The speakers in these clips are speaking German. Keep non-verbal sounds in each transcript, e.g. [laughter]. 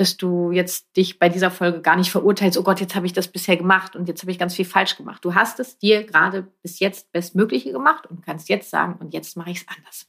dass du jetzt dich bei dieser Folge gar nicht verurteilst, oh Gott, jetzt habe ich das bisher gemacht und jetzt habe ich ganz viel falsch gemacht. Du hast es dir gerade bis jetzt Bestmögliche gemacht und kannst jetzt sagen, und jetzt mache ich es anders.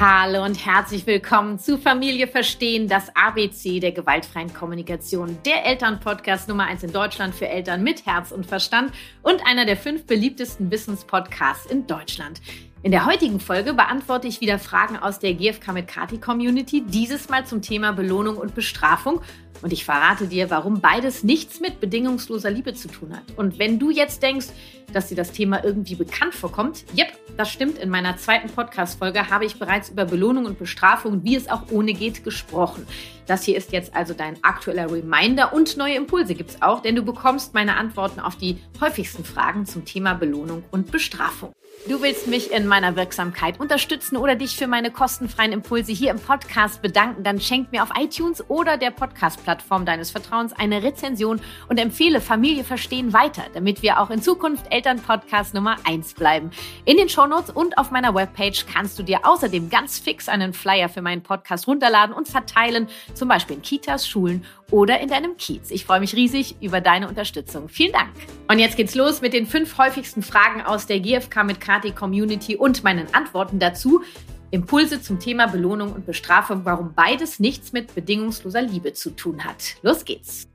Hallo und herzlich willkommen zu Familie Verstehen, das ABC der gewaltfreien Kommunikation, der Elternpodcast Nummer 1 in Deutschland für Eltern mit Herz und Verstand und einer der fünf beliebtesten Wissenspodcasts in Deutschland. In der heutigen Folge beantworte ich wieder Fragen aus der GFK mit Kati Community, dieses Mal zum Thema Belohnung und Bestrafung. Und ich verrate dir, warum beides nichts mit bedingungsloser Liebe zu tun hat. Und wenn du jetzt denkst, dass dir das Thema irgendwie bekannt vorkommt, yep, das stimmt. In meiner zweiten Podcast-Folge habe ich bereits über Belohnung und Bestrafung wie es auch ohne geht gesprochen. Das hier ist jetzt also dein aktueller Reminder und neue Impulse gibt es auch, denn du bekommst meine Antworten auf die häufigsten Fragen zum Thema Belohnung und Bestrafung. Du willst mich in meiner Wirksamkeit unterstützen oder dich für meine kostenfreien Impulse hier im Podcast bedanken, dann schenk mir auf iTunes oder der Podcast-Plattform deines Vertrauens eine Rezension und empfehle Familie verstehen weiter, damit wir auch in Zukunft Elternpodcast Nummer 1 bleiben. In den Shownotes und auf meiner Webpage kannst du dir außerdem ganz fix einen Flyer für meinen Podcast runterladen und verteilen, zum Beispiel in Kitas, Schulen oder in deinem Kiez. Ich freue mich riesig über deine Unterstützung. Vielen Dank. Und jetzt geht's los mit den fünf häufigsten Fragen aus der GFK mit KT Community und meinen Antworten dazu. Impulse zum Thema Belohnung und Bestrafung, warum beides nichts mit bedingungsloser Liebe zu tun hat. Los geht's.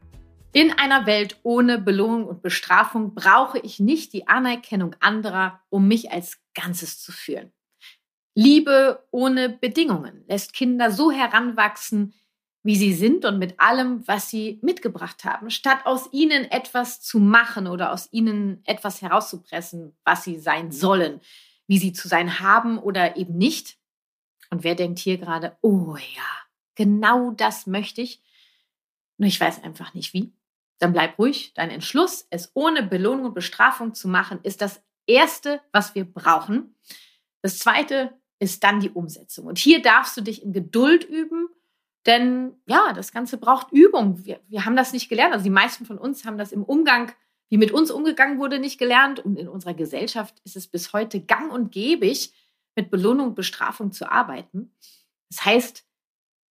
In einer Welt ohne Belohnung und Bestrafung brauche ich nicht die Anerkennung anderer, um mich als Ganzes zu fühlen. Liebe ohne Bedingungen lässt Kinder so heranwachsen, wie sie sind und mit allem, was sie mitgebracht haben, statt aus ihnen etwas zu machen oder aus ihnen etwas herauszupressen, was sie sein sollen, wie sie zu sein haben oder eben nicht. Und wer denkt hier gerade, oh ja, genau das möchte ich, nur ich weiß einfach nicht wie. Dann bleib ruhig. Dein Entschluss, es ohne Belohnung und Bestrafung zu machen, ist das Erste, was wir brauchen. Das Zweite ist dann die Umsetzung. Und hier darfst du dich in Geduld üben denn ja, das Ganze braucht Übung. Wir, wir haben das nicht gelernt. Also die meisten von uns haben das im Umgang, wie mit uns umgegangen wurde, nicht gelernt. Und in unserer Gesellschaft ist es bis heute gang und gäbig, mit Belohnung und Bestrafung zu arbeiten. Das heißt,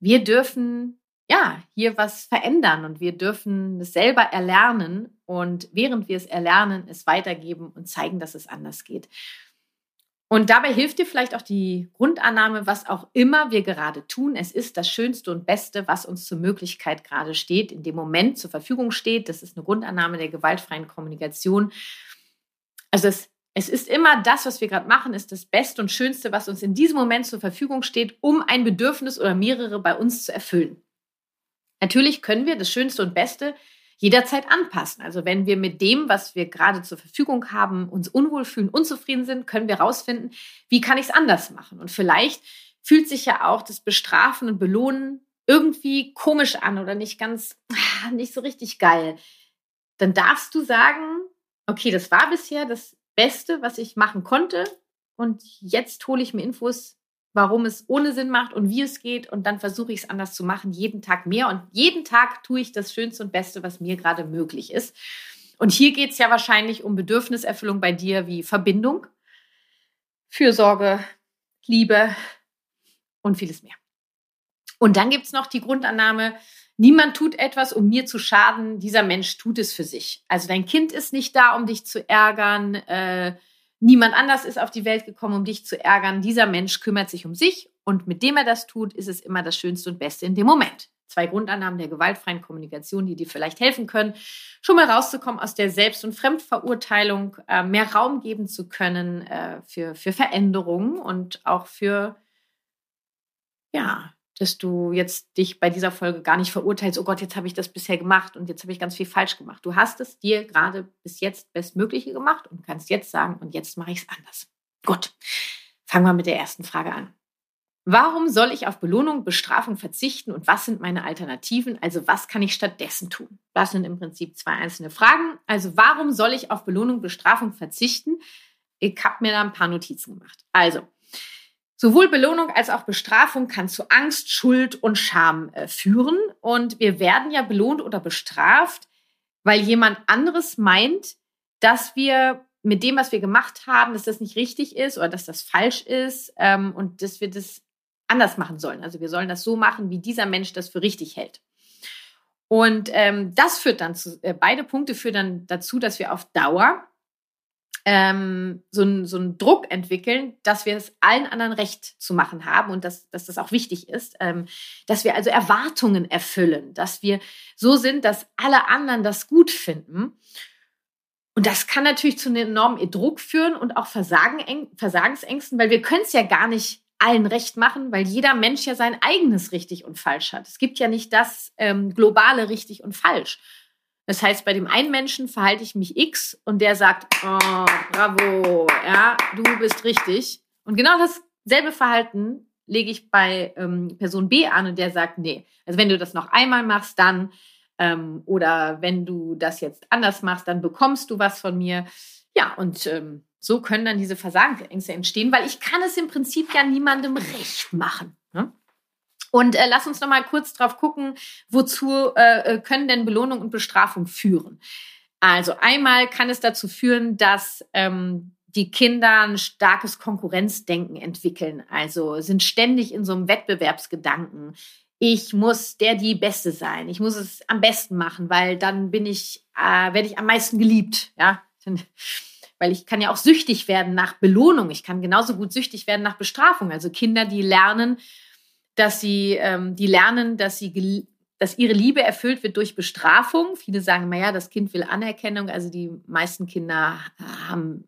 wir dürfen ja hier was verändern und wir dürfen es selber erlernen und während wir es erlernen, es weitergeben und zeigen, dass es anders geht. Und dabei hilft dir vielleicht auch die Grundannahme, was auch immer wir gerade tun. Es ist das Schönste und Beste, was uns zur Möglichkeit gerade steht, in dem Moment zur Verfügung steht. Das ist eine Grundannahme der gewaltfreien Kommunikation. Also es, es ist immer das, was wir gerade machen, ist das Beste und Schönste, was uns in diesem Moment zur Verfügung steht, um ein Bedürfnis oder mehrere bei uns zu erfüllen. Natürlich können wir das Schönste und Beste jederzeit anpassen. Also wenn wir mit dem, was wir gerade zur Verfügung haben, uns unwohl fühlen, unzufrieden sind, können wir herausfinden, wie kann ich es anders machen. Und vielleicht fühlt sich ja auch das Bestrafen und Belohnen irgendwie komisch an oder nicht ganz, ah, nicht so richtig geil. Dann darfst du sagen, okay, das war bisher das Beste, was ich machen konnte. Und jetzt hole ich mir Infos, warum es ohne Sinn macht und wie es geht. Und dann versuche ich es anders zu machen, jeden Tag mehr. Und jeden Tag tue ich das Schönste und Beste, was mir gerade möglich ist. Und hier geht es ja wahrscheinlich um Bedürfniserfüllung bei dir wie Verbindung, Fürsorge, Liebe und vieles mehr. Und dann gibt es noch die Grundannahme, niemand tut etwas, um mir zu schaden, dieser Mensch tut es für sich. Also dein Kind ist nicht da, um dich zu ärgern. Äh, Niemand anders ist auf die Welt gekommen, um dich zu ärgern. Dieser Mensch kümmert sich um sich und mit dem er das tut, ist es immer das Schönste und Beste in dem Moment. Zwei Grundannahmen der gewaltfreien Kommunikation, die dir vielleicht helfen können, schon mal rauszukommen aus der Selbst- und Fremdverurteilung, äh, mehr Raum geben zu können äh, für, für Veränderungen und auch für ja, dass du jetzt dich bei dieser Folge gar nicht verurteilst, oh Gott, jetzt habe ich das bisher gemacht und jetzt habe ich ganz viel falsch gemacht. Du hast es dir gerade bis jetzt Bestmögliche gemacht und kannst jetzt sagen, und jetzt mache ich es anders. Gut, fangen wir mit der ersten Frage an. Warum soll ich auf Belohnung, Bestrafung verzichten und was sind meine Alternativen? Also was kann ich stattdessen tun? Das sind im Prinzip zwei einzelne Fragen. Also warum soll ich auf Belohnung, Bestrafung verzichten? Ich habe mir da ein paar Notizen gemacht. Also Sowohl Belohnung als auch Bestrafung kann zu Angst, Schuld und Scham äh, führen. Und wir werden ja belohnt oder bestraft, weil jemand anderes meint, dass wir mit dem, was wir gemacht haben, dass das nicht richtig ist oder dass das falsch ist ähm, und dass wir das anders machen sollen. Also wir sollen das so machen, wie dieser Mensch das für richtig hält. Und ähm, das führt dann zu, äh, beide Punkte führen dann dazu, dass wir auf Dauer ähm, so, ein, so einen Druck entwickeln, dass wir es allen anderen recht zu machen haben und dass, dass das auch wichtig ist, ähm, dass wir also Erwartungen erfüllen, dass wir so sind, dass alle anderen das gut finden. Und das kann natürlich zu einem enormen Druck führen und auch Versagen, Versagensängsten, weil wir können es ja gar nicht allen recht machen, weil jeder Mensch ja sein eigenes richtig und falsch hat. Es gibt ja nicht das ähm, globale richtig und falsch. Das heißt, bei dem einen Menschen verhalte ich mich X und der sagt, oh, bravo, ja, du bist richtig. Und genau dasselbe Verhalten lege ich bei ähm, Person B an und der sagt, nee. Also wenn du das noch einmal machst, dann ähm, oder wenn du das jetzt anders machst, dann bekommst du was von mir. Ja, und ähm, so können dann diese Versagensängste entstehen, weil ich kann es im Prinzip ja niemandem recht machen. Und äh, lass uns noch mal kurz drauf gucken, wozu äh, äh, können denn Belohnung und Bestrafung führen? Also einmal kann es dazu führen, dass ähm, die Kinder ein starkes Konkurrenzdenken entwickeln. Also sind ständig in so einem Wettbewerbsgedanken. Ich muss der die Beste sein. Ich muss es am besten machen, weil dann bin ich, äh, werde ich am meisten geliebt. Ja, [laughs] weil ich kann ja auch süchtig werden nach Belohnung. Ich kann genauso gut süchtig werden nach Bestrafung. Also Kinder, die lernen, dass sie, ähm, die lernen, dass sie dass ihre Liebe erfüllt wird durch Bestrafung. Viele sagen immer, ja, das Kind will Anerkennung. Also die meisten Kinder haben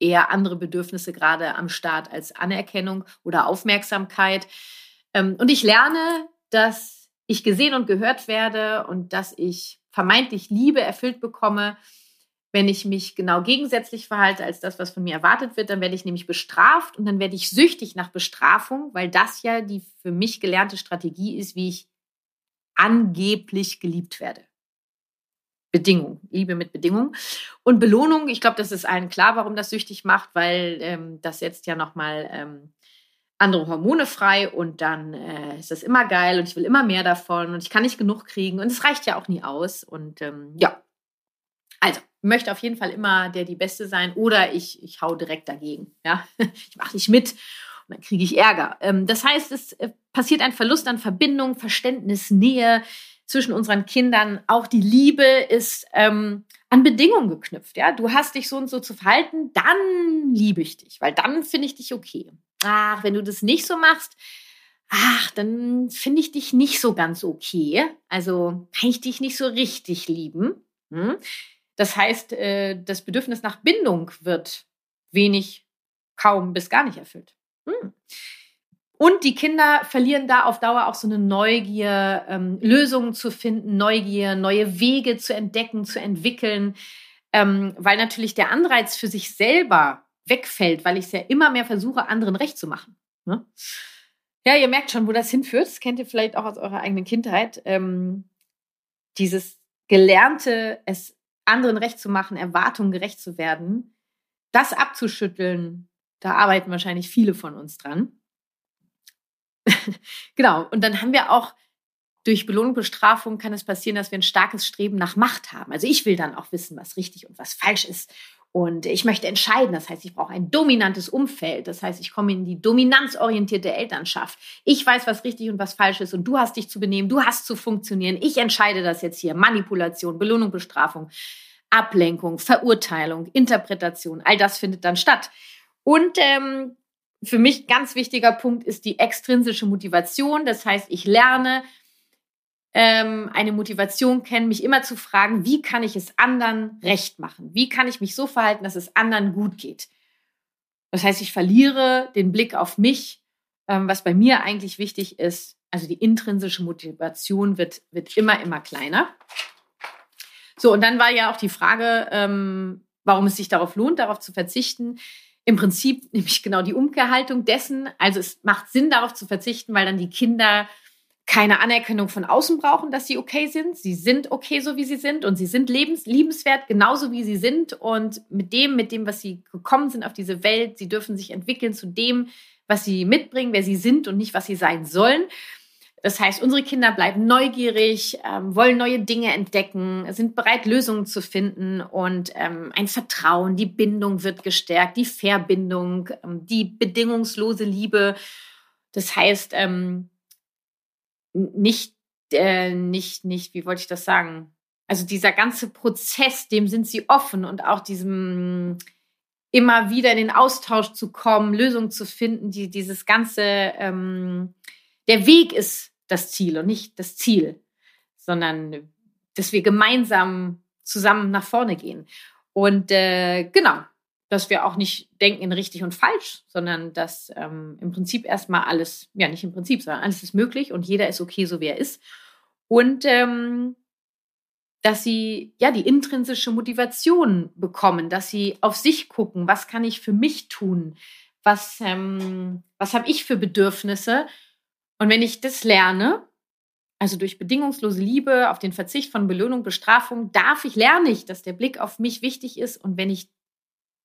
eher andere Bedürfnisse gerade am Start als Anerkennung oder Aufmerksamkeit. Ähm, und ich lerne, dass ich gesehen und gehört werde und dass ich vermeintlich Liebe erfüllt bekomme, wenn ich mich genau gegensätzlich verhalte als das, was von mir erwartet wird, dann werde ich nämlich bestraft und dann werde ich süchtig nach Bestrafung, weil das ja die für mich gelernte Strategie ist, wie ich angeblich geliebt werde. Bedingung, Liebe mit Bedingung. Und Belohnung, ich glaube, das ist allen klar, warum das süchtig macht, weil ähm, das setzt ja nochmal ähm, andere Hormone frei und dann äh, ist das immer geil und ich will immer mehr davon und ich kann nicht genug kriegen und es reicht ja auch nie aus. Und ähm, ja, möchte auf jeden Fall immer der die Beste sein oder ich, ich hau direkt dagegen. Ja? [laughs] Ich mache nicht mit und dann kriege ich Ärger. Ähm, das heißt, es äh, passiert ein Verlust an Verbindung, Verständnis, Nähe zwischen unseren Kindern. Auch die Liebe ist ähm, an Bedingungen geknüpft. Ja? Du hast dich so und so zu verhalten, dann liebe ich dich, weil dann finde ich dich okay. Ach, wenn du das nicht so machst, ach, dann finde ich dich nicht so ganz okay. Also kann ich dich nicht so richtig lieben. Hm? Das heißt, äh, das Bedürfnis nach Bindung wird wenig, kaum bis gar nicht erfüllt. Hm. Und die Kinder verlieren da auf Dauer auch so eine Neugier, ähm, Lösungen zu finden, Neugier, neue Wege zu entdecken, zu entwickeln, ähm, weil natürlich der Anreiz für sich selber wegfällt, weil ich es ja immer mehr versuche, anderen recht zu machen. Ne? Ja, ihr merkt schon, wo das hinführt. Das kennt ihr vielleicht auch aus eurer eigenen Kindheit. Ähm, dieses gelernte, es anderen recht zu machen, Erwartungen gerecht zu werden, das abzuschütteln, da arbeiten wahrscheinlich viele von uns dran. [laughs] genau. Und dann haben wir auch durch Belohnung, Bestrafung kann es passieren, dass wir ein starkes Streben nach Macht haben. Also ich will dann auch wissen, was richtig und was falsch ist. Und ich möchte entscheiden. Das heißt, ich brauche ein dominantes Umfeld. Das heißt, ich komme in die dominanzorientierte Elternschaft. Ich weiß, was richtig und was falsch ist. Und du hast dich zu benehmen. Du hast zu funktionieren. Ich entscheide das jetzt hier. Manipulation, Belohnung, Bestrafung, Ablenkung, Verurteilung, Interpretation. All das findet dann statt. Und ähm, für mich ganz wichtiger Punkt ist die extrinsische Motivation. Das heißt, ich lerne ähm, eine Motivation kennen, mich immer zu fragen, wie kann ich es anderen recht machen? Wie kann ich mich so verhalten, dass es anderen gut geht? Das heißt, ich verliere den Blick auf mich, ähm, was bei mir eigentlich wichtig ist. Also die intrinsische Motivation wird, wird immer, immer kleiner. So, und dann war ja auch die Frage, ähm, warum es sich darauf lohnt, darauf zu verzichten. Im Prinzip [laughs] nämlich genau die Umkehrhaltung dessen. Also es macht Sinn, darauf zu verzichten, weil dann die Kinder keine Anerkennung von außen brauchen, dass sie okay sind. Sie sind okay, so wie sie sind und sie sind lebens liebenswert, genauso wie sie sind. Und mit dem, mit dem, was sie gekommen sind auf diese Welt, sie dürfen sich entwickeln zu dem, was sie mitbringen, wer sie sind und nicht, was sie sein sollen. Das heißt, unsere Kinder bleiben neugierig, ähm, wollen neue Dinge entdecken, sind bereit, Lösungen zu finden und ähm, ein Vertrauen, die Bindung wird gestärkt, die Verbindung, ähm, die bedingungslose Liebe. Das heißt, ähm, nicht, äh, nicht, nicht, wie wollte ich das sagen? Also dieser ganze Prozess, dem sind sie offen und auch diesem immer wieder in den Austausch zu kommen, Lösungen zu finden, die dieses ganze ähm, der Weg ist das Ziel und nicht das Ziel, sondern dass wir gemeinsam zusammen nach vorne gehen. Und äh, genau, dass wir auch nicht denken in richtig und falsch, sondern dass ähm, im Prinzip erstmal alles, ja nicht im Prinzip, sondern alles ist möglich und jeder ist okay, so wie er ist. Und ähm, dass sie ja die intrinsische Motivation bekommen, dass sie auf sich gucken, was kann ich für mich tun, was, ähm, was habe ich für Bedürfnisse und wenn ich das lerne, also durch bedingungslose Liebe, auf den Verzicht von Belohnung, Bestrafung, darf ich, lerne ich, dass der Blick auf mich wichtig ist. Und wenn ich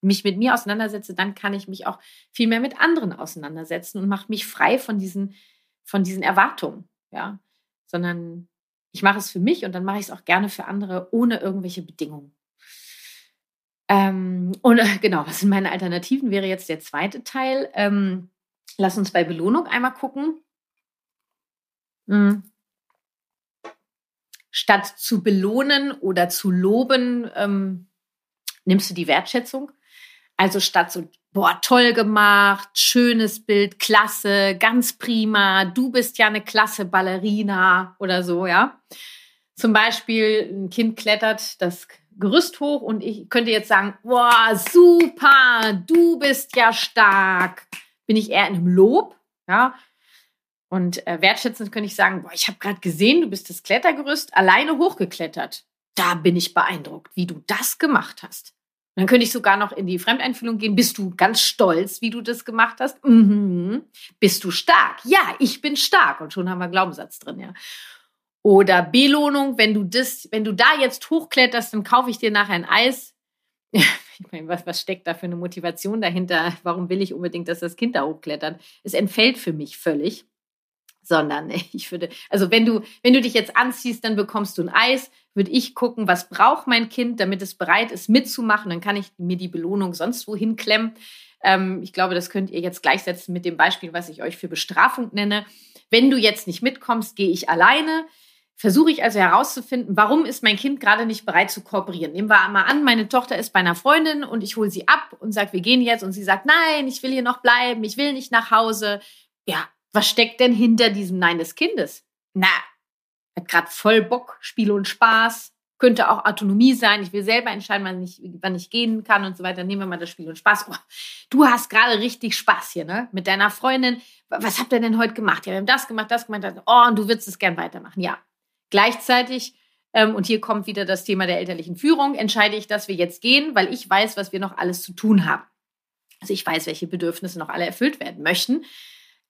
mich mit mir auseinandersetze, dann kann ich mich auch viel mehr mit anderen auseinandersetzen und mache mich frei von diesen, von diesen Erwartungen. Ja, sondern ich mache es für mich und dann mache ich es auch gerne für andere ohne irgendwelche Bedingungen. Ähm, und äh, genau, was sind meine Alternativen? Wäre jetzt der zweite Teil. Ähm, lass uns bei Belohnung einmal gucken. Mhm. Statt zu belohnen oder zu loben, ähm, nimmst du die Wertschätzung. Also statt so, boah, toll gemacht, schönes Bild, klasse, ganz prima, du bist ja eine klasse Ballerina oder so, ja. Zum Beispiel, ein Kind klettert das Gerüst hoch und ich könnte jetzt sagen, boah, super, du bist ja stark. Bin ich eher in einem Lob, ja. Und äh, wertschätzend könnte ich sagen, boah, ich habe gerade gesehen, du bist das Klettergerüst alleine hochgeklettert. Da bin ich beeindruckt, wie du das gemacht hast. Dann könnte ich sogar noch in die Fremdeinfühlung gehen. Bist du ganz stolz, wie du das gemacht hast? Mhm. Bist du stark? Ja, ich bin stark. Und schon haben wir Glaubenssatz drin, ja. Oder Belohnung, wenn du das, wenn du da jetzt hochkletterst, dann kaufe ich dir nachher ein Eis. [laughs] ich meine, was, was steckt da für eine Motivation dahinter? Warum will ich unbedingt, dass das Kind da hochklettert? Es entfällt für mich völlig sondern [laughs] ich würde, also wenn du, wenn du dich jetzt anziehst, dann bekommst du ein Eis, würde ich gucken, was braucht mein Kind, damit es bereit ist mitzumachen, dann kann ich mir die Belohnung sonst wohin klemmen. Ähm, ich glaube, das könnt ihr jetzt gleichsetzen mit dem Beispiel, was ich euch für Bestrafung nenne. Wenn du jetzt nicht mitkommst, gehe ich alleine. Versuche ich also herauszufinden, warum ist mein Kind gerade nicht bereit zu kooperieren. Nehmen wir mal an, meine Tochter ist bei einer Freundin und ich hole sie ab und sage, wir gehen jetzt und sie sagt, nein, ich will hier noch bleiben, ich will nicht nach Hause. Ja, was steckt denn hinter diesem Nein des Kindes? Na, hat gerade voll Bock, Spiel und Spaß. Könnte auch Autonomie sein. Ich will selber entscheiden, wann ich, wann ich gehen kann und so weiter. Nehmen wir mal das Spiel und Spaß. Oh, du hast gerade richtig Spaß hier, ne? Mit deiner Freundin. Was habt ihr denn heute gemacht? Ja, wir haben das gemacht, das gemacht. Das. Oh, und du würdest es gern weitermachen. Ja. Gleichzeitig, ähm, und hier kommt wieder das Thema der elterlichen Führung, entscheide ich, dass wir jetzt gehen, weil ich weiß, was wir noch alles zu tun haben. Also ich weiß, welche Bedürfnisse noch alle erfüllt werden möchten.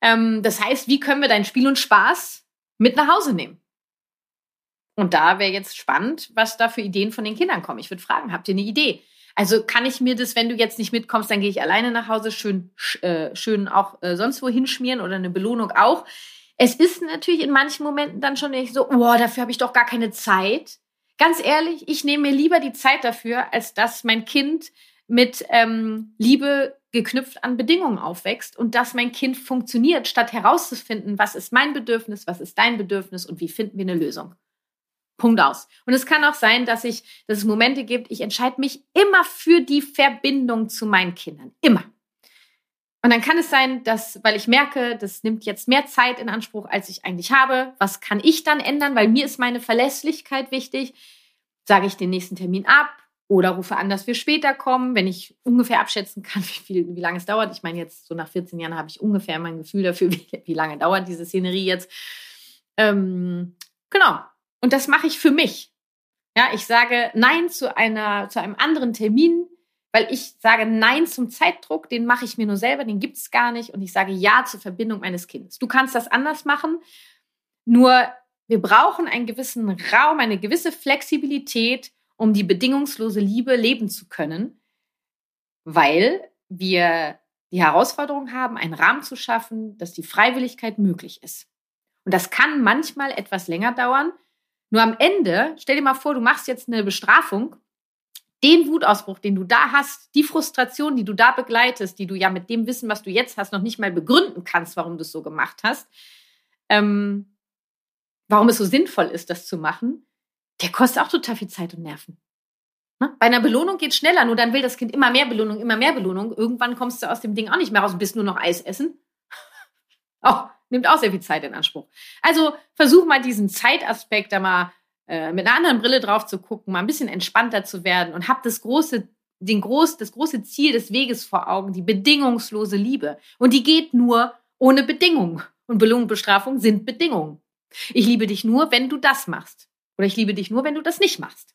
Ähm, das heißt, wie können wir dein Spiel und Spaß mit nach Hause nehmen? Und da wäre jetzt spannend, was da für Ideen von den Kindern kommen. Ich würde fragen, habt ihr eine Idee? Also kann ich mir das, wenn du jetzt nicht mitkommst, dann gehe ich alleine nach Hause, schön, äh, schön auch äh, sonst wo hinschmieren oder eine Belohnung auch. Es ist natürlich in manchen Momenten dann schon so, boah, dafür habe ich doch gar keine Zeit. Ganz ehrlich, ich nehme mir lieber die Zeit dafür, als dass mein Kind mit ähm, Liebe geknüpft an Bedingungen aufwächst und dass mein Kind funktioniert, statt herauszufinden, was ist mein Bedürfnis, was ist dein Bedürfnis und wie finden wir eine Lösung. Punkt aus. Und es kann auch sein, dass ich, dass es Momente gibt, ich entscheide mich immer für die Verbindung zu meinen Kindern. Immer. Und dann kann es sein, dass, weil ich merke, das nimmt jetzt mehr Zeit in Anspruch, als ich eigentlich habe. Was kann ich dann ändern? Weil mir ist meine Verlässlichkeit wichtig. Sage ich den nächsten Termin ab? Oder rufe an, dass wir später kommen, wenn ich ungefähr abschätzen kann, [laughs] wie, viel, wie lange es dauert. Ich meine, jetzt so nach 14 Jahren habe ich ungefähr mein Gefühl dafür, [laughs] wie, wie lange dauert diese Szenerie jetzt. Ähm, genau. Und das mache ich für mich. Ja, ich sage Nein zu einer, zu einem anderen Termin, weil ich sage Nein zum Zeitdruck, den mache ich mir nur selber, den gibt es gar nicht. Und ich sage Ja zur Verbindung meines Kindes. Du kannst das anders machen, nur wir brauchen einen gewissen Raum, eine gewisse Flexibilität, um die bedingungslose Liebe leben zu können, weil wir die Herausforderung haben, einen Rahmen zu schaffen, dass die Freiwilligkeit möglich ist. Und das kann manchmal etwas länger dauern. Nur am Ende, stell dir mal vor, du machst jetzt eine Bestrafung. Den Wutausbruch, den du da hast, die Frustration, die du da begleitest, die du ja mit dem Wissen, was du jetzt hast, noch nicht mal begründen kannst, warum du es so gemacht hast, ähm, warum es so sinnvoll ist, das zu machen, der kostet auch total viel Zeit und Nerven. Ne? Bei einer Belohnung geht es schneller, nur dann will das Kind immer mehr Belohnung, immer mehr Belohnung. Irgendwann kommst du aus dem Ding auch nicht mehr raus und bist nur noch Eis essen. [laughs] Oh, nimmt auch sehr viel Zeit in Anspruch. Also versuch mal diesen Zeitaspekt da mal äh, mit einer anderen Brille drauf zu gucken, mal ein bisschen entspannter zu werden und hab das große, den groß, das große Ziel des Weges vor Augen, die bedingungslose Liebe. Und die geht nur ohne Bedingung. Und Belohnung und Bestrafung sind Bedingungen. Ich liebe dich nur, wenn du das machst. Oder ich liebe dich nur, wenn du das nicht machst.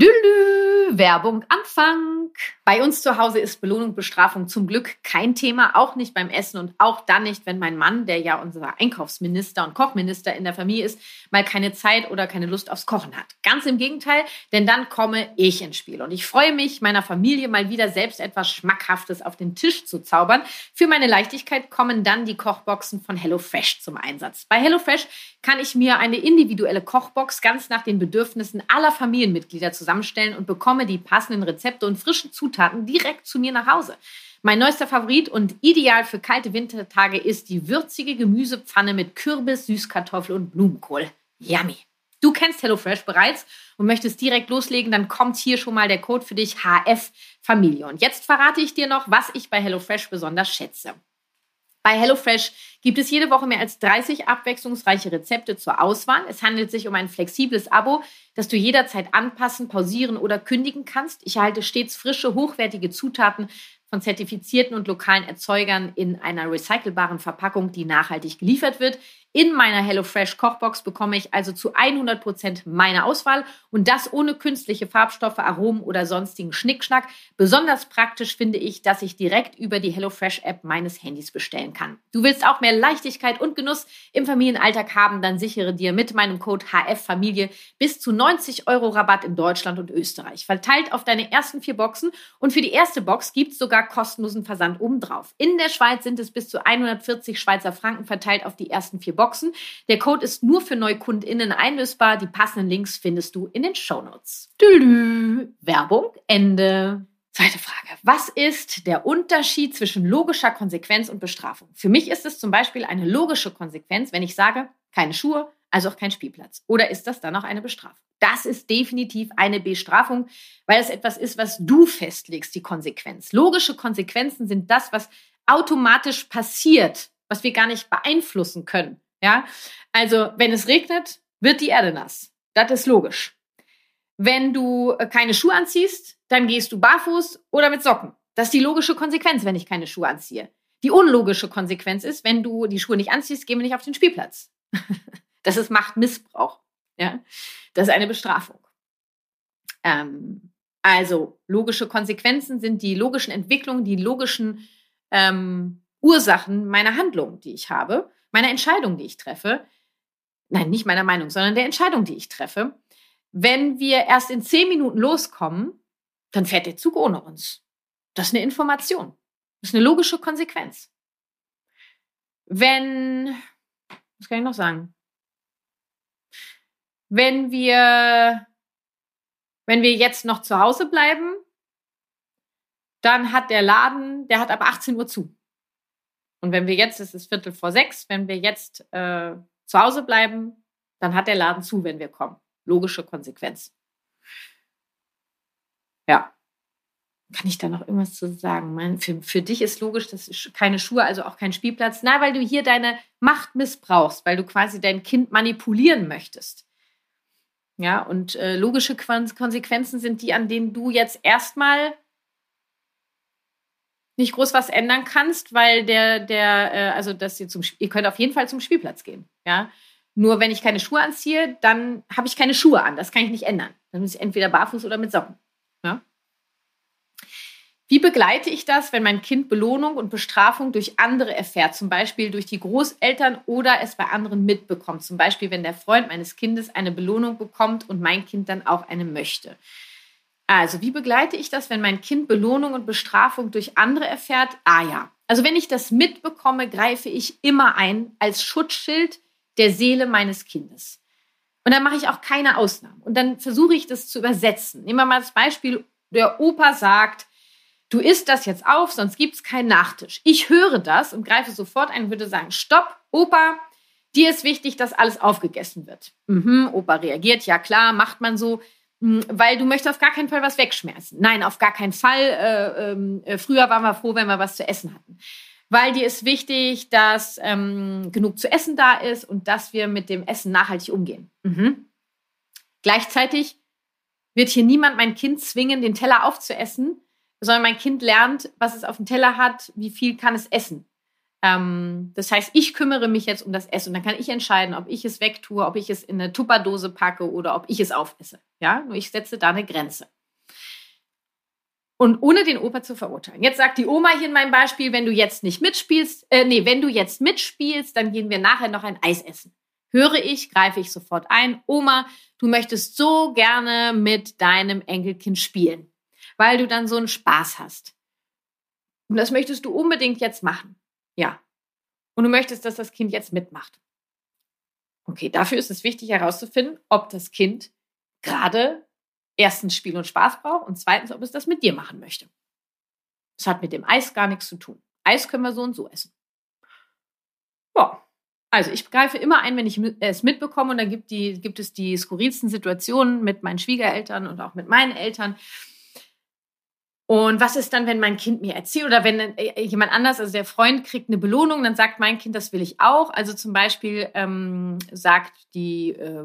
Dülü, Werbung Anfang. Bei uns zu Hause ist Belohnung, Bestrafung zum Glück kein Thema, auch nicht beim Essen und auch dann nicht, wenn mein Mann, der ja unser Einkaufsminister und Kochminister in der Familie ist, mal keine Zeit oder keine Lust aufs Kochen hat. Ganz im Gegenteil, denn dann komme ich ins Spiel und ich freue mich, meiner Familie mal wieder selbst etwas Schmackhaftes auf den Tisch zu zaubern. Für meine Leichtigkeit kommen dann die Kochboxen von HelloFresh zum Einsatz. Bei HelloFresh kann ich mir eine individuelle Kochbox ganz nach den Bedürfnissen aller Familienmitglieder zusammenstellen und bekomme die passenden Rezepte und frischen Zutaten direkt zu mir nach Hause. Mein neuester Favorit und ideal für kalte Wintertage ist die würzige Gemüsepfanne mit Kürbis, Süßkartoffel und Blumenkohl. Yummy. Du kennst HelloFresh bereits und möchtest direkt loslegen, dann kommt hier schon mal der Code für dich HF Familie. Und jetzt verrate ich dir noch, was ich bei HelloFresh besonders schätze. Bei HelloFresh gibt es jede Woche mehr als 30 abwechslungsreiche Rezepte zur Auswahl. Es handelt sich um ein flexibles Abo, das du jederzeit anpassen, pausieren oder kündigen kannst. Ich erhalte stets frische, hochwertige Zutaten von zertifizierten und lokalen Erzeugern in einer recycelbaren Verpackung, die nachhaltig geliefert wird. In meiner HelloFresh Kochbox bekomme ich also zu 100 Prozent meine Auswahl und das ohne künstliche Farbstoffe, Aromen oder sonstigen Schnickschnack. Besonders praktisch finde ich, dass ich direkt über die HelloFresh App meines Handys bestellen kann. Du willst auch mehr Leichtigkeit und Genuss im Familienalltag haben, dann sichere dir mit meinem Code HF Familie bis zu 90 Euro Rabatt in Deutschland und Österreich. Verteilt auf deine ersten vier Boxen und für die erste Box gibt es sogar kostenlosen Versand obendrauf. In der Schweiz sind es bis zu 140 Schweizer Franken verteilt auf die ersten vier Boxen. Der Code ist nur für NeukundInnen einlösbar. Die passenden Links findest du in den Shownotes. Tülü. Werbung Ende. Zweite Frage. Was ist der Unterschied zwischen logischer Konsequenz und Bestrafung? Für mich ist es zum Beispiel eine logische Konsequenz, wenn ich sage, keine Schuhe, also auch kein Spielplatz. Oder ist das dann auch eine Bestrafung? Das ist definitiv eine Bestrafung, weil es etwas ist, was du festlegst, die Konsequenz. Logische Konsequenzen sind das, was automatisch passiert, was wir gar nicht beeinflussen können. Ja, also wenn es regnet, wird die Erde nass. Das ist logisch. Wenn du äh, keine Schuhe anziehst, dann gehst du barfuß oder mit Socken. Das ist die logische Konsequenz, wenn ich keine Schuhe anziehe. Die unlogische Konsequenz ist, wenn du die Schuhe nicht anziehst, gehen wir nicht auf den Spielplatz. [laughs] das ist Machtmissbrauch. Ja, das ist eine Bestrafung. Ähm, also logische Konsequenzen sind die logischen Entwicklungen, die logischen ähm, Ursachen meiner Handlung, die ich habe meiner Entscheidung, die ich treffe. Nein, nicht meiner Meinung, sondern der Entscheidung, die ich treffe. Wenn wir erst in zehn Minuten loskommen, dann fährt der Zug ohne uns. Das ist eine Information. Das ist eine logische Konsequenz. Wenn, was kann ich noch sagen? Wenn wir, wenn wir jetzt noch zu Hause bleiben, dann hat der Laden, der hat ab 18 Uhr zu. Und wenn wir jetzt, es ist Viertel vor sechs, wenn wir jetzt äh, zu Hause bleiben, dann hat der Laden zu, wenn wir kommen. Logische Konsequenz. Ja. Kann ich da noch irgendwas zu sagen? Mein, für, für dich ist logisch, das ist keine Schuhe, also auch kein Spielplatz. Na, weil du hier deine Macht missbrauchst, weil du quasi dein Kind manipulieren möchtest. Ja, und äh, logische Konsequenzen sind die, an denen du jetzt erstmal nicht groß was ändern kannst, weil der, der, äh, also dass ihr zum, ihr könnt auf jeden Fall zum Spielplatz gehen, ja. Nur wenn ich keine Schuhe anziehe, dann habe ich keine Schuhe an. Das kann ich nicht ändern. Dann muss ich entweder barfuß oder mit Socken. Ja? Wie begleite ich das, wenn mein Kind Belohnung und Bestrafung durch andere erfährt, zum Beispiel durch die Großeltern oder es bei anderen mitbekommt? Zum Beispiel, wenn der Freund meines Kindes eine Belohnung bekommt und mein Kind dann auch eine möchte. Also, wie begleite ich das, wenn mein Kind Belohnung und Bestrafung durch andere erfährt? Ah ja. Also, wenn ich das mitbekomme, greife ich immer ein als Schutzschild der Seele meines Kindes. Und dann mache ich auch keine Ausnahmen. Und dann versuche ich das zu übersetzen. Nehmen wir mal das Beispiel, der Opa sagt, du isst das jetzt auf, sonst gibt es keinen Nachtisch. Ich höre das und greife sofort ein und würde sagen, stopp, Opa, dir ist wichtig, dass alles aufgegessen wird. Mhm, Opa reagiert, ja klar, macht man so, weil du möchtest auf gar keinen Fall was wegschmerzen. Nein, auf gar keinen Fall. Äh, ähm, äh, früher waren wir froh, wenn wir was zu essen hatten. Weil dir ist wichtig, dass ähm, genug zu essen da ist und dass wir mit dem Essen nachhaltig umgehen. Mhm. Gleichzeitig wird hier niemand mein Kind zwingen, den Teller aufzuessen, sondern mein Kind lernt, was es auf dem Teller hat, wie viel kann es essen. Ähm, das heißt, ich kümmere mich jetzt um das Essen und dann kann ich entscheiden, ob ich es wegtue, ob ich es in eine Tupperdose packe oder ob ich es aufesse. Ja, nur ich setze da eine Grenze. Und ohne den Opa zu verurteilen. Jetzt sagt die Oma hier in meinem Beispiel, wenn du jetzt nicht mitspielst, äh, nee, wenn du jetzt mitspielst, dann gehen wir nachher noch ein Eis essen. Höre ich, greife ich sofort ein. Oma, du möchtest so gerne mit deinem Enkelkind spielen, weil du dann so einen Spaß hast. Und das möchtest du unbedingt jetzt machen. Ja. Und du möchtest, dass das Kind jetzt mitmacht. Okay, dafür ist es wichtig herauszufinden, ob das Kind gerade erstens Spiel und Spaß braucht und zweitens, ob es das mit dir machen möchte. Das hat mit dem Eis gar nichts zu tun. Eis können wir so und so essen. Ja, also ich greife immer ein, wenn ich es mitbekomme und da gibt, die, gibt es die skurrilsten Situationen mit meinen Schwiegereltern und auch mit meinen Eltern. Und was ist dann, wenn mein Kind mir erzählt oder wenn äh, jemand anders, also der Freund kriegt eine Belohnung, dann sagt mein Kind, das will ich auch. Also zum Beispiel ähm, sagt die äh,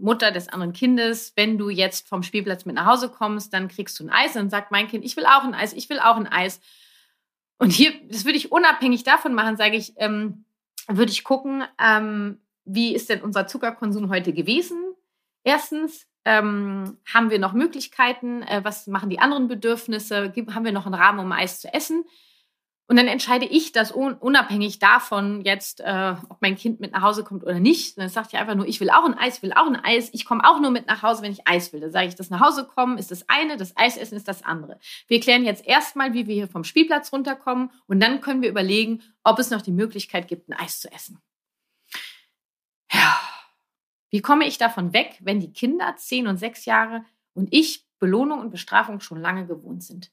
Mutter des anderen Kindes, wenn du jetzt vom Spielplatz mit nach Hause kommst, dann kriegst du ein Eis. Dann sagt mein Kind, ich will auch ein Eis, ich will auch ein Eis. Und hier, das würde ich unabhängig davon machen, sage ich, ähm, würde ich gucken, ähm, wie ist denn unser Zuckerkonsum heute gewesen? Erstens, ähm, haben wir noch Möglichkeiten? Äh, was machen die anderen Bedürfnisse? Haben wir noch einen Rahmen, um Eis zu essen? Und dann entscheide ich das unabhängig davon jetzt, äh, ob mein Kind mit nach Hause kommt oder nicht. Dann sagt ich einfach nur, ich will auch ein Eis, will auch ein Eis. Ich komme auch nur mit nach Hause, wenn ich Eis will. Dann sage ich, das nach Hause kommen ist das eine, das Eis essen ist das andere. Wir klären jetzt erstmal, wie wir hier vom Spielplatz runterkommen und dann können wir überlegen, ob es noch die Möglichkeit gibt, ein Eis zu essen. Wie komme ich davon weg, wenn die Kinder zehn und sechs Jahre und ich Belohnung und Bestrafung schon lange gewohnt sind?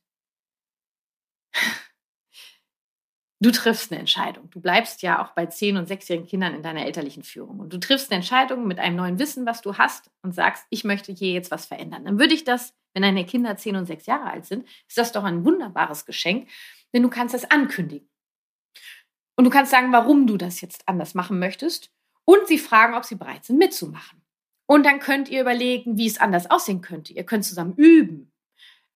Du triffst eine Entscheidung. Du bleibst ja auch bei zehn- und sechsjährigen Kindern in deiner elterlichen Führung. Und du triffst eine Entscheidung mit einem neuen Wissen, was du hast, und sagst, ich möchte hier jetzt was verändern. Dann würde ich das, wenn deine Kinder zehn und sechs Jahre alt sind, ist das doch ein wunderbares Geschenk, denn du kannst das ankündigen. Und du kannst sagen, warum du das jetzt anders machen möchtest und sie fragen, ob sie bereit sind, mitzumachen. Und dann könnt ihr überlegen, wie es anders aussehen könnte. Ihr könnt zusammen üben,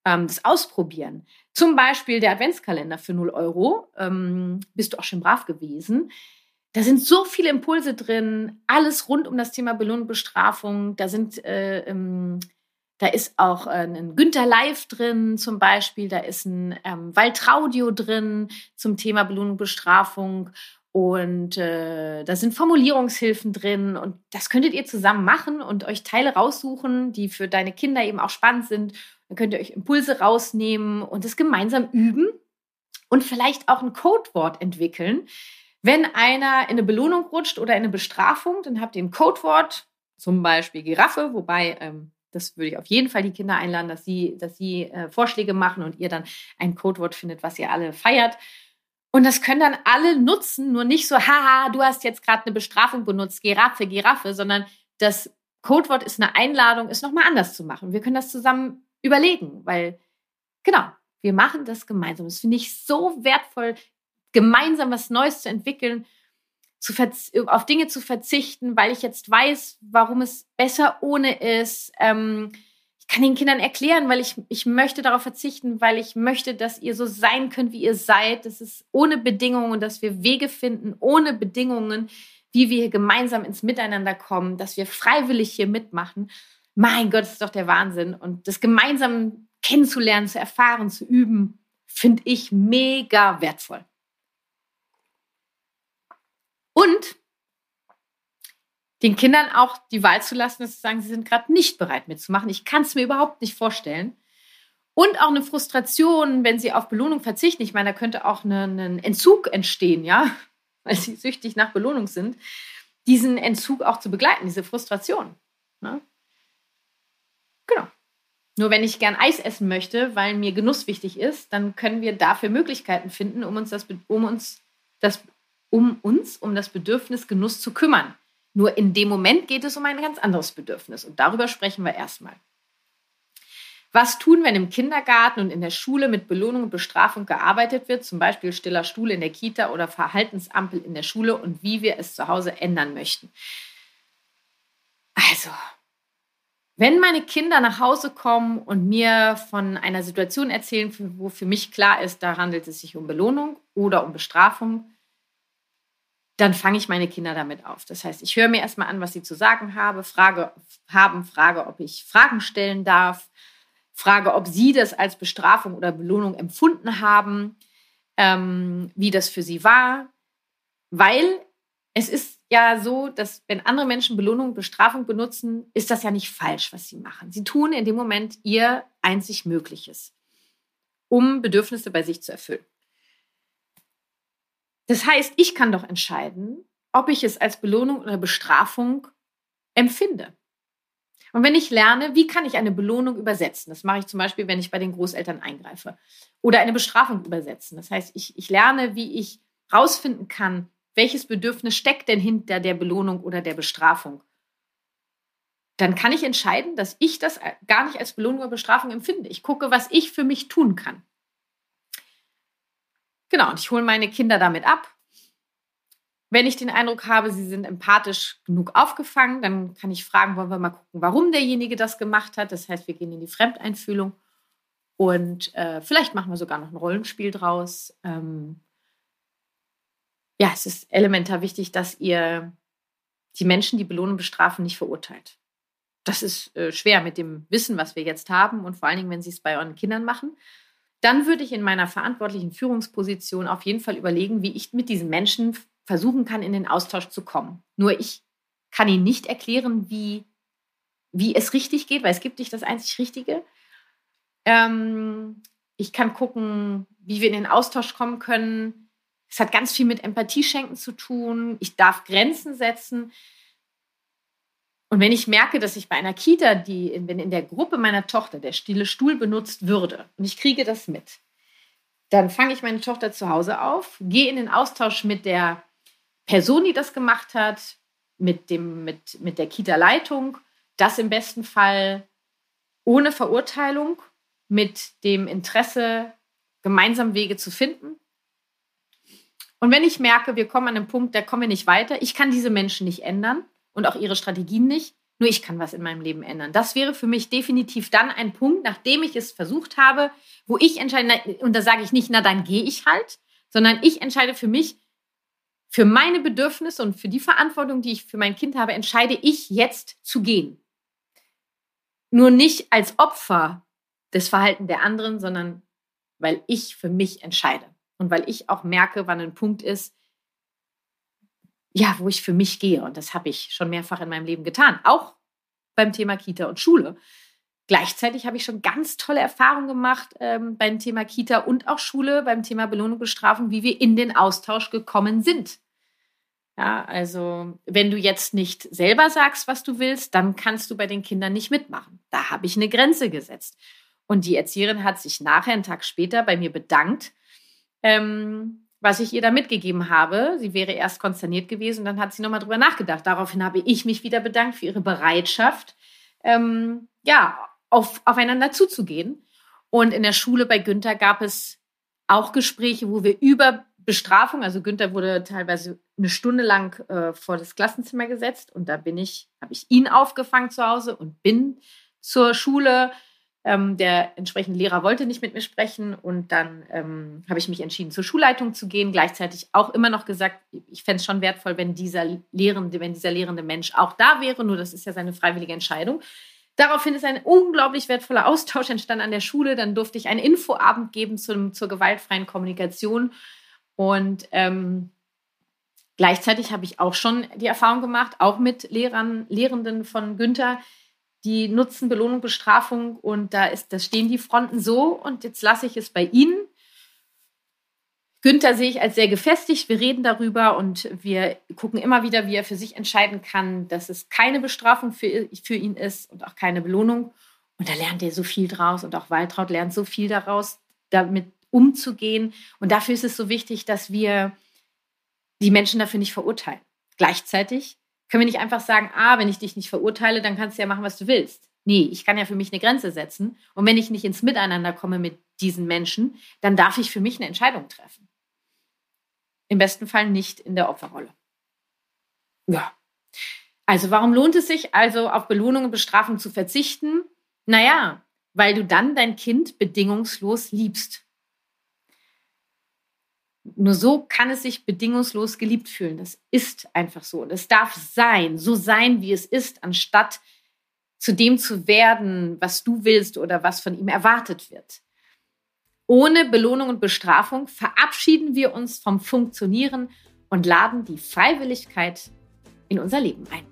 ähm, das ausprobieren. Zum Beispiel der Adventskalender für 0 Euro. Ähm, bist du auch schon brav gewesen? Da sind so viele Impulse drin, alles rund um das Thema Belohnung, Bestrafung. Da sind, äh, ähm, da ist auch äh, ein Günther Live drin zum Beispiel. Da ist ein ähm, Waltraudio drin zum Thema Belohnung, Bestrafung. Und äh, da sind Formulierungshilfen drin und das könntet ihr zusammen machen und euch Teile raussuchen, die für deine Kinder eben auch spannend sind. Dann könnt ihr euch Impulse rausnehmen und es gemeinsam üben und vielleicht auch ein Codewort entwickeln. Wenn einer in eine Belohnung rutscht oder in eine Bestrafung, dann habt ihr ein Codewort, zum Beispiel Giraffe, wobei ähm, das würde ich auf jeden Fall die Kinder einladen, dass sie, dass sie äh, Vorschläge machen und ihr dann ein Codewort findet, was ihr alle feiert. Und das können dann alle nutzen, nur nicht so, haha, du hast jetzt gerade eine Bestrafung benutzt, Giraffe, Giraffe, sondern das Codewort ist eine Einladung, es nochmal anders zu machen. Wir können das zusammen überlegen, weil, genau, wir machen das gemeinsam. Das finde ich so wertvoll, gemeinsam was Neues zu entwickeln, zu auf Dinge zu verzichten, weil ich jetzt weiß, warum es besser ohne ist. Ähm, kann den Kindern erklären, weil ich, ich möchte darauf verzichten, weil ich möchte, dass ihr so sein könnt, wie ihr seid. Das ist ohne Bedingungen, dass wir Wege finden, ohne Bedingungen, wie wir hier gemeinsam ins Miteinander kommen, dass wir freiwillig hier mitmachen. Mein Gott, das ist doch der Wahnsinn. Und das gemeinsam kennenzulernen, zu erfahren, zu üben, finde ich mega wertvoll. Und den Kindern auch die Wahl zu lassen, dass sie sagen, sie sind gerade nicht bereit mitzumachen. Ich kann es mir überhaupt nicht vorstellen. Und auch eine Frustration, wenn sie auf Belohnung verzichten. Ich meine, da könnte auch ein Entzug entstehen, ja, [laughs] weil sie süchtig nach Belohnung sind. diesen Entzug auch zu begleiten, diese Frustration. Ne? Genau. Nur wenn ich gern Eis essen möchte, weil mir Genuss wichtig ist, dann können wir dafür Möglichkeiten finden, um uns das, um uns das, um uns um das Bedürfnis Genuss zu kümmern. Nur in dem Moment geht es um ein ganz anderes Bedürfnis und darüber sprechen wir erstmal. Was tun, wenn im Kindergarten und in der Schule mit Belohnung und Bestrafung gearbeitet wird, zum Beispiel stiller Stuhl in der Kita oder Verhaltensampel in der Schule und wie wir es zu Hause ändern möchten? Also, wenn meine Kinder nach Hause kommen und mir von einer Situation erzählen, wo für mich klar ist, da handelt es sich um Belohnung oder um Bestrafung, dann fange ich meine Kinder damit auf. Das heißt, ich höre mir erstmal an, was sie zu sagen habe, frage, haben, frage, ob ich Fragen stellen darf, frage, ob sie das als Bestrafung oder Belohnung empfunden haben, ähm, wie das für sie war, weil es ist ja so, dass wenn andere Menschen Belohnung Bestrafung benutzen, ist das ja nicht falsch, was sie machen. Sie tun in dem Moment ihr einzig Mögliches, um Bedürfnisse bei sich zu erfüllen. Das heißt, ich kann doch entscheiden, ob ich es als Belohnung oder Bestrafung empfinde. Und wenn ich lerne, wie kann ich eine Belohnung übersetzen? Das mache ich zum Beispiel, wenn ich bei den Großeltern eingreife. Oder eine Bestrafung übersetzen. Das heißt, ich, ich lerne, wie ich rausfinden kann, welches Bedürfnis steckt denn hinter der Belohnung oder der Bestrafung. Dann kann ich entscheiden, dass ich das gar nicht als Belohnung oder Bestrafung empfinde. Ich gucke, was ich für mich tun kann. Genau, und ich hole meine Kinder damit ab. Wenn ich den Eindruck habe, sie sind empathisch genug aufgefangen, dann kann ich fragen, wollen wir mal gucken, warum derjenige das gemacht hat. Das heißt, wir gehen in die Fremdeinfühlung und äh, vielleicht machen wir sogar noch ein Rollenspiel draus. Ähm ja, es ist elementar wichtig, dass ihr die Menschen, die belohnen und bestrafen, nicht verurteilt. Das ist äh, schwer mit dem Wissen, was wir jetzt haben und vor allen Dingen, wenn Sie es bei euren Kindern machen dann würde ich in meiner verantwortlichen Führungsposition auf jeden Fall überlegen, wie ich mit diesen Menschen versuchen kann, in den Austausch zu kommen. Nur ich kann ihnen nicht erklären, wie, wie es richtig geht, weil es gibt nicht das einzig Richtige. Ähm, ich kann gucken, wie wir in den Austausch kommen können. Es hat ganz viel mit Empathie schenken zu tun. Ich darf Grenzen setzen. Und wenn ich merke, dass ich bei einer Kita, die, wenn in der Gruppe meiner Tochter der stille Stuhl benutzt würde und ich kriege das mit, dann fange ich meine Tochter zu Hause auf, gehe in den Austausch mit der Person, die das gemacht hat, mit, dem, mit, mit der Kita-Leitung, das im besten Fall ohne Verurteilung, mit dem Interesse, gemeinsam Wege zu finden. Und wenn ich merke, wir kommen an einen Punkt, da kommen wir nicht weiter, ich kann diese Menschen nicht ändern, und auch ihre Strategien nicht. Nur ich kann was in meinem Leben ändern. Das wäre für mich definitiv dann ein Punkt, nachdem ich es versucht habe, wo ich entscheide, und da sage ich nicht, na dann gehe ich halt, sondern ich entscheide für mich, für meine Bedürfnisse und für die Verantwortung, die ich für mein Kind habe, entscheide ich jetzt zu gehen. Nur nicht als Opfer des Verhaltens der anderen, sondern weil ich für mich entscheide und weil ich auch merke, wann ein Punkt ist, ja, wo ich für mich gehe. Und das habe ich schon mehrfach in meinem Leben getan, auch beim Thema Kita und Schule. Gleichzeitig habe ich schon ganz tolle Erfahrungen gemacht ähm, beim Thema Kita und auch Schule, beim Thema Belohnung, Bestrafung, wie wir in den Austausch gekommen sind. Ja, also wenn du jetzt nicht selber sagst, was du willst, dann kannst du bei den Kindern nicht mitmachen. Da habe ich eine Grenze gesetzt. Und die Erzieherin hat sich nachher, einen Tag später, bei mir bedankt, ähm, was ich ihr da mitgegeben habe. Sie wäre erst konsterniert gewesen dann hat sie nochmal drüber nachgedacht. Daraufhin habe ich mich wieder bedankt für ihre Bereitschaft, ähm, ja, auf, aufeinander zuzugehen. Und in der Schule bei Günther gab es auch Gespräche, wo wir über Bestrafung, also Günther wurde teilweise eine Stunde lang äh, vor das Klassenzimmer gesetzt und da bin ich, habe ich ihn aufgefangen zu Hause und bin zur Schule ähm, der entsprechende Lehrer wollte nicht mit mir sprechen und dann ähm, habe ich mich entschieden, zur Schulleitung zu gehen. Gleichzeitig auch immer noch gesagt, ich fände es schon wertvoll, wenn dieser Lehrende, wenn dieser lehrende Mensch auch da wäre. Nur das ist ja seine freiwillige Entscheidung. Daraufhin ist ein unglaublich wertvoller Austausch entstanden an der Schule. Dann durfte ich einen Infoabend geben zum, zur gewaltfreien Kommunikation. Und ähm, gleichzeitig habe ich auch schon die Erfahrung gemacht, auch mit Lehrern, Lehrenden von Günther, die nutzen Belohnung, Bestrafung und da ist, da stehen die Fronten so und jetzt lasse ich es bei ihnen. Günther sehe ich als sehr gefestigt. Wir reden darüber und wir gucken immer wieder, wie er für sich entscheiden kann, dass es keine Bestrafung für, für ihn ist und auch keine Belohnung. Und da lernt er so viel draus und auch Waltraud lernt so viel daraus, damit umzugehen. Und dafür ist es so wichtig, dass wir die Menschen dafür nicht verurteilen. Gleichzeitig können wir nicht einfach sagen, ah, wenn ich dich nicht verurteile, dann kannst du ja machen, was du willst. Nee, ich kann ja für mich eine Grenze setzen. Und wenn ich nicht ins Miteinander komme mit diesen Menschen, dann darf ich für mich eine Entscheidung treffen. Im besten Fall nicht in der Opferrolle. Ja. Also warum lohnt es sich also auf Belohnung und Bestrafung zu verzichten? Naja, weil du dann dein Kind bedingungslos liebst. Nur so kann es sich bedingungslos geliebt fühlen. Das ist einfach so. Und es darf sein, so sein, wie es ist, anstatt zu dem zu werden, was du willst oder was von ihm erwartet wird. Ohne Belohnung und Bestrafung verabschieden wir uns vom Funktionieren und laden die Freiwilligkeit in unser Leben ein.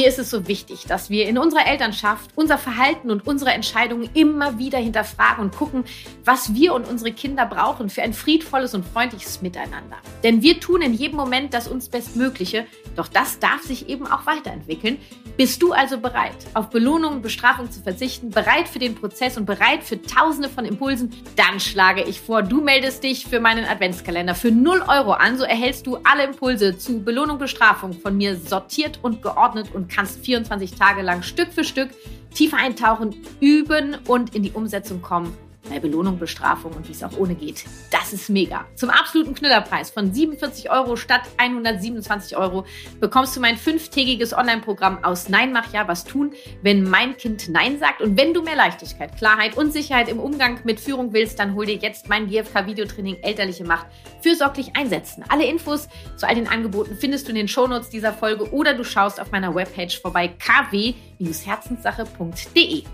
Mir ist es so wichtig, dass wir in unserer Elternschaft unser Verhalten und unsere Entscheidungen immer wieder hinterfragen und gucken, was wir und unsere Kinder brauchen für ein friedvolles und freundliches Miteinander. Denn wir tun in jedem Moment das uns Bestmögliche, doch das darf sich eben auch weiterentwickeln. Bist du also bereit, auf Belohnung und Bestrafung zu verzichten, bereit für den Prozess und bereit für tausende von Impulsen? Dann schlage ich vor, du meldest dich für meinen Adventskalender für 0 Euro an. So erhältst du alle Impulse zu Belohnung, und Bestrafung von mir sortiert und geordnet und kannst 24 Tage lang Stück für Stück tiefer eintauchen, üben und in die Umsetzung kommen bei Belohnung, Bestrafung und wie es auch ohne geht. Das ist mega. Zum absoluten Knüllerpreis von 47 Euro statt 127 Euro bekommst du mein fünftägiges Online-Programm aus Nein, mach ja, was tun, wenn mein Kind Nein sagt. Und wenn du mehr Leichtigkeit, Klarheit und Sicherheit im Umgang mit Führung willst, dann hol dir jetzt mein GFK-Videotraining Elterliche Macht fürsorglich einsetzen. Alle Infos zu all den Angeboten findest du in den Shownotes dieser Folge oder du schaust auf meiner Webpage vorbei kw-herzenssache.de.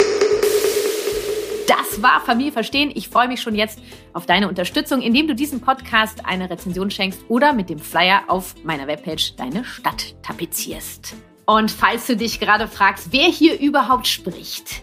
Das war Familie verstehen. Ich freue mich schon jetzt auf deine Unterstützung, indem du diesem Podcast eine Rezension schenkst oder mit dem Flyer auf meiner Webpage deine Stadt tapezierst. Und falls du dich gerade fragst, wer hier überhaupt spricht,